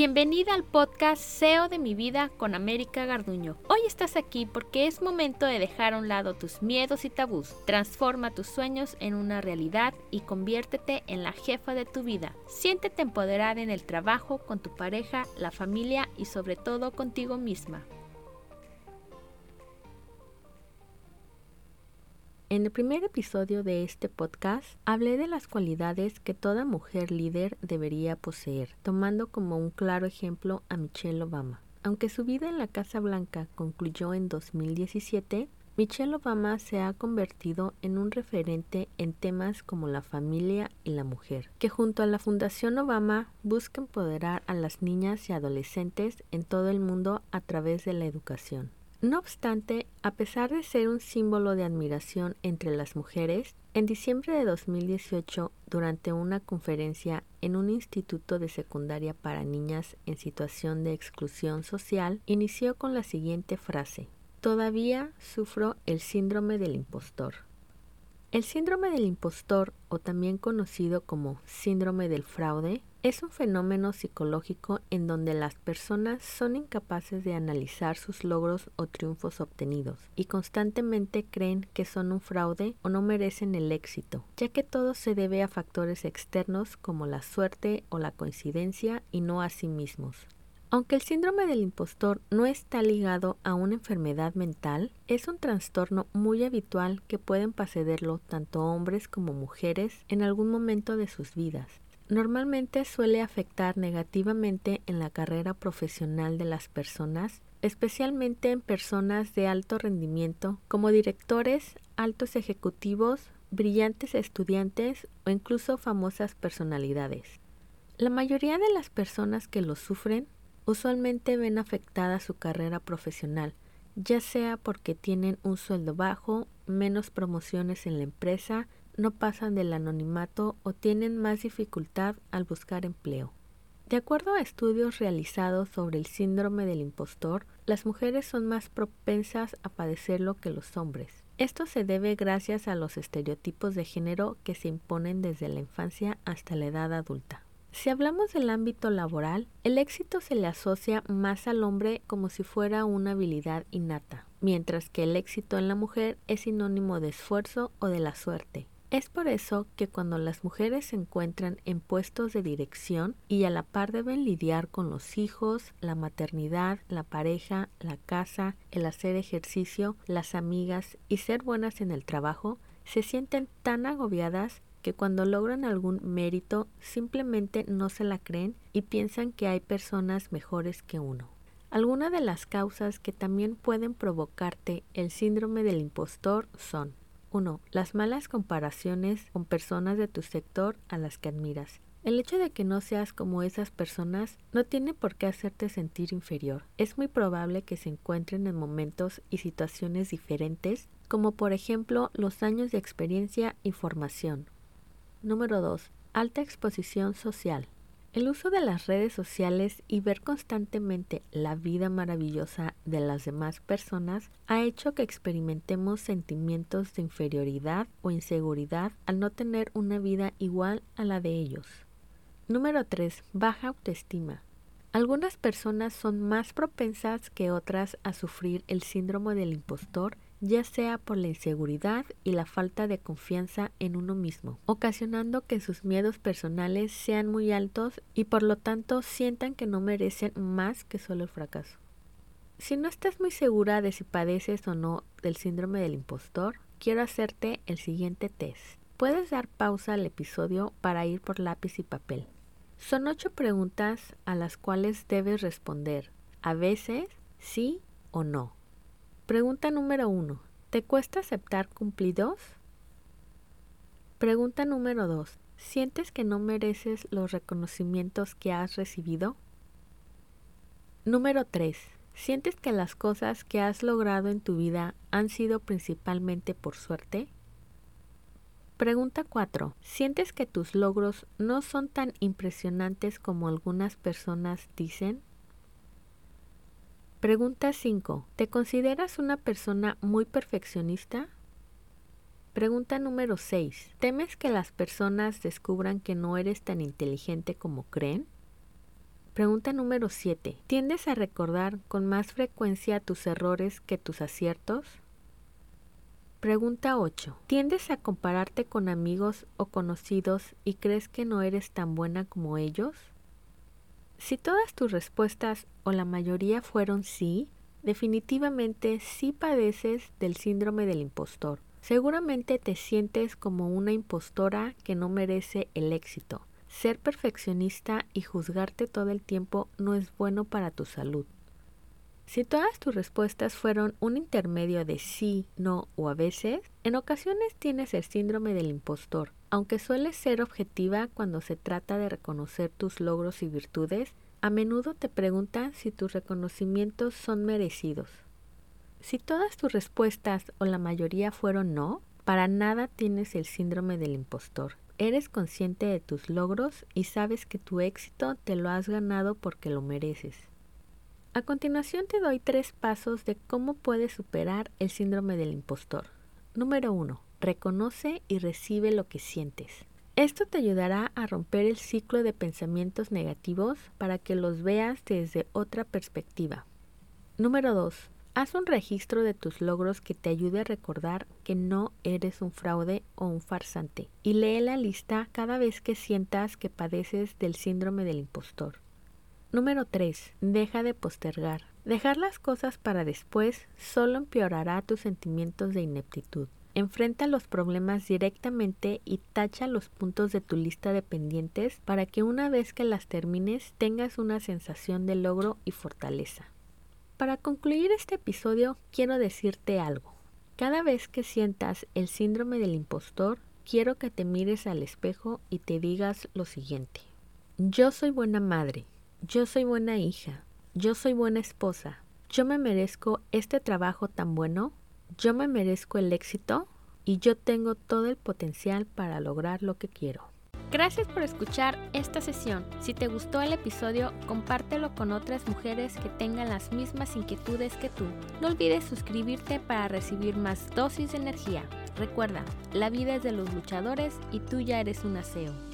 Bienvenida al podcast SEO de mi vida con América Garduño. Hoy estás aquí porque es momento de dejar a un lado tus miedos y tabús. Transforma tus sueños en una realidad y conviértete en la jefa de tu vida. Siéntete empoderada en el trabajo, con tu pareja, la familia y sobre todo contigo misma. En el primer episodio de este podcast hablé de las cualidades que toda mujer líder debería poseer, tomando como un claro ejemplo a Michelle Obama. Aunque su vida en la Casa Blanca concluyó en 2017, Michelle Obama se ha convertido en un referente en temas como la familia y la mujer, que junto a la Fundación Obama busca empoderar a las niñas y adolescentes en todo el mundo a través de la educación. No obstante, a pesar de ser un símbolo de admiración entre las mujeres, en diciembre de 2018, durante una conferencia en un instituto de secundaria para niñas en situación de exclusión social, inició con la siguiente frase, Todavía sufro el síndrome del impostor. El síndrome del impostor, o también conocido como síndrome del fraude, es un fenómeno psicológico en donde las personas son incapaces de analizar sus logros o triunfos obtenidos y constantemente creen que son un fraude o no merecen el éxito, ya que todo se debe a factores externos como la suerte o la coincidencia y no a sí mismos. Aunque el síndrome del impostor no está ligado a una enfermedad mental, es un trastorno muy habitual que pueden padecerlo tanto hombres como mujeres en algún momento de sus vidas normalmente suele afectar negativamente en la carrera profesional de las personas, especialmente en personas de alto rendimiento como directores, altos ejecutivos, brillantes estudiantes o incluso famosas personalidades. La mayoría de las personas que lo sufren usualmente ven afectada su carrera profesional, ya sea porque tienen un sueldo bajo, menos promociones en la empresa, no pasan del anonimato o tienen más dificultad al buscar empleo. De acuerdo a estudios realizados sobre el síndrome del impostor, las mujeres son más propensas a padecerlo que los hombres. Esto se debe gracias a los estereotipos de género que se imponen desde la infancia hasta la edad adulta. Si hablamos del ámbito laboral, el éxito se le asocia más al hombre como si fuera una habilidad innata, mientras que el éxito en la mujer es sinónimo de esfuerzo o de la suerte. Es por eso que cuando las mujeres se encuentran en puestos de dirección y a la par deben lidiar con los hijos, la maternidad, la pareja, la casa, el hacer ejercicio, las amigas y ser buenas en el trabajo, se sienten tan agobiadas que cuando logran algún mérito simplemente no se la creen y piensan que hay personas mejores que uno. Algunas de las causas que también pueden provocarte el síndrome del impostor son 1. Las malas comparaciones con personas de tu sector a las que admiras. El hecho de que no seas como esas personas no tiene por qué hacerte sentir inferior. Es muy probable que se encuentren en momentos y situaciones diferentes, como por ejemplo los años de experiencia y formación. Número 2. Alta exposición social. El uso de las redes sociales y ver constantemente la vida maravillosa de las demás personas ha hecho que experimentemos sentimientos de inferioridad o inseguridad al no tener una vida igual a la de ellos. Número 3. Baja autoestima. Algunas personas son más propensas que otras a sufrir el síndrome del impostor ya sea por la inseguridad y la falta de confianza en uno mismo, ocasionando que sus miedos personales sean muy altos y por lo tanto sientan que no merecen más que solo el fracaso. Si no estás muy segura de si padeces o no del síndrome del impostor, quiero hacerte el siguiente test. Puedes dar pausa al episodio para ir por lápiz y papel. Son ocho preguntas a las cuales debes responder, a veces sí o no. Pregunta número 1. ¿Te cuesta aceptar cumplidos? Pregunta número 2. ¿Sientes que no mereces los reconocimientos que has recibido? Número 3. ¿Sientes que las cosas que has logrado en tu vida han sido principalmente por suerte? Pregunta 4. ¿Sientes que tus logros no son tan impresionantes como algunas personas dicen? Pregunta 5. ¿Te consideras una persona muy perfeccionista? Pregunta número 6. ¿Temes que las personas descubran que no eres tan inteligente como creen? Pregunta número 7. ¿Tiendes a recordar con más frecuencia tus errores que tus aciertos? Pregunta 8. ¿Tiendes a compararte con amigos o conocidos y crees que no eres tan buena como ellos? Si todas tus respuestas o la mayoría fueron sí, definitivamente sí padeces del síndrome del impostor. Seguramente te sientes como una impostora que no merece el éxito. Ser perfeccionista y juzgarte todo el tiempo no es bueno para tu salud. Si todas tus respuestas fueron un intermedio de sí, no o a veces, en ocasiones tienes el síndrome del impostor. Aunque sueles ser objetiva cuando se trata de reconocer tus logros y virtudes, a menudo te preguntan si tus reconocimientos son merecidos. Si todas tus respuestas o la mayoría fueron no, para nada tienes el síndrome del impostor. Eres consciente de tus logros y sabes que tu éxito te lo has ganado porque lo mereces. A continuación te doy tres pasos de cómo puedes superar el síndrome del impostor. Número 1. Reconoce y recibe lo que sientes. Esto te ayudará a romper el ciclo de pensamientos negativos para que los veas desde otra perspectiva. Número 2. Haz un registro de tus logros que te ayude a recordar que no eres un fraude o un farsante y lee la lista cada vez que sientas que padeces del síndrome del impostor. Número 3. Deja de postergar. Dejar las cosas para después solo empeorará tus sentimientos de ineptitud. Enfrenta los problemas directamente y tacha los puntos de tu lista de pendientes para que una vez que las termines tengas una sensación de logro y fortaleza. Para concluir este episodio quiero decirte algo. Cada vez que sientas el síndrome del impostor, quiero que te mires al espejo y te digas lo siguiente. Yo soy buena madre, yo soy buena hija, yo soy buena esposa, yo me merezco este trabajo tan bueno, yo me merezco el éxito y yo tengo todo el potencial para lograr lo que quiero. Gracias por escuchar esta sesión. Si te gustó el episodio, compártelo con otras mujeres que tengan las mismas inquietudes que tú. No olvides suscribirte para recibir más dosis de energía. Recuerda, la vida es de los luchadores y tú ya eres un aseo.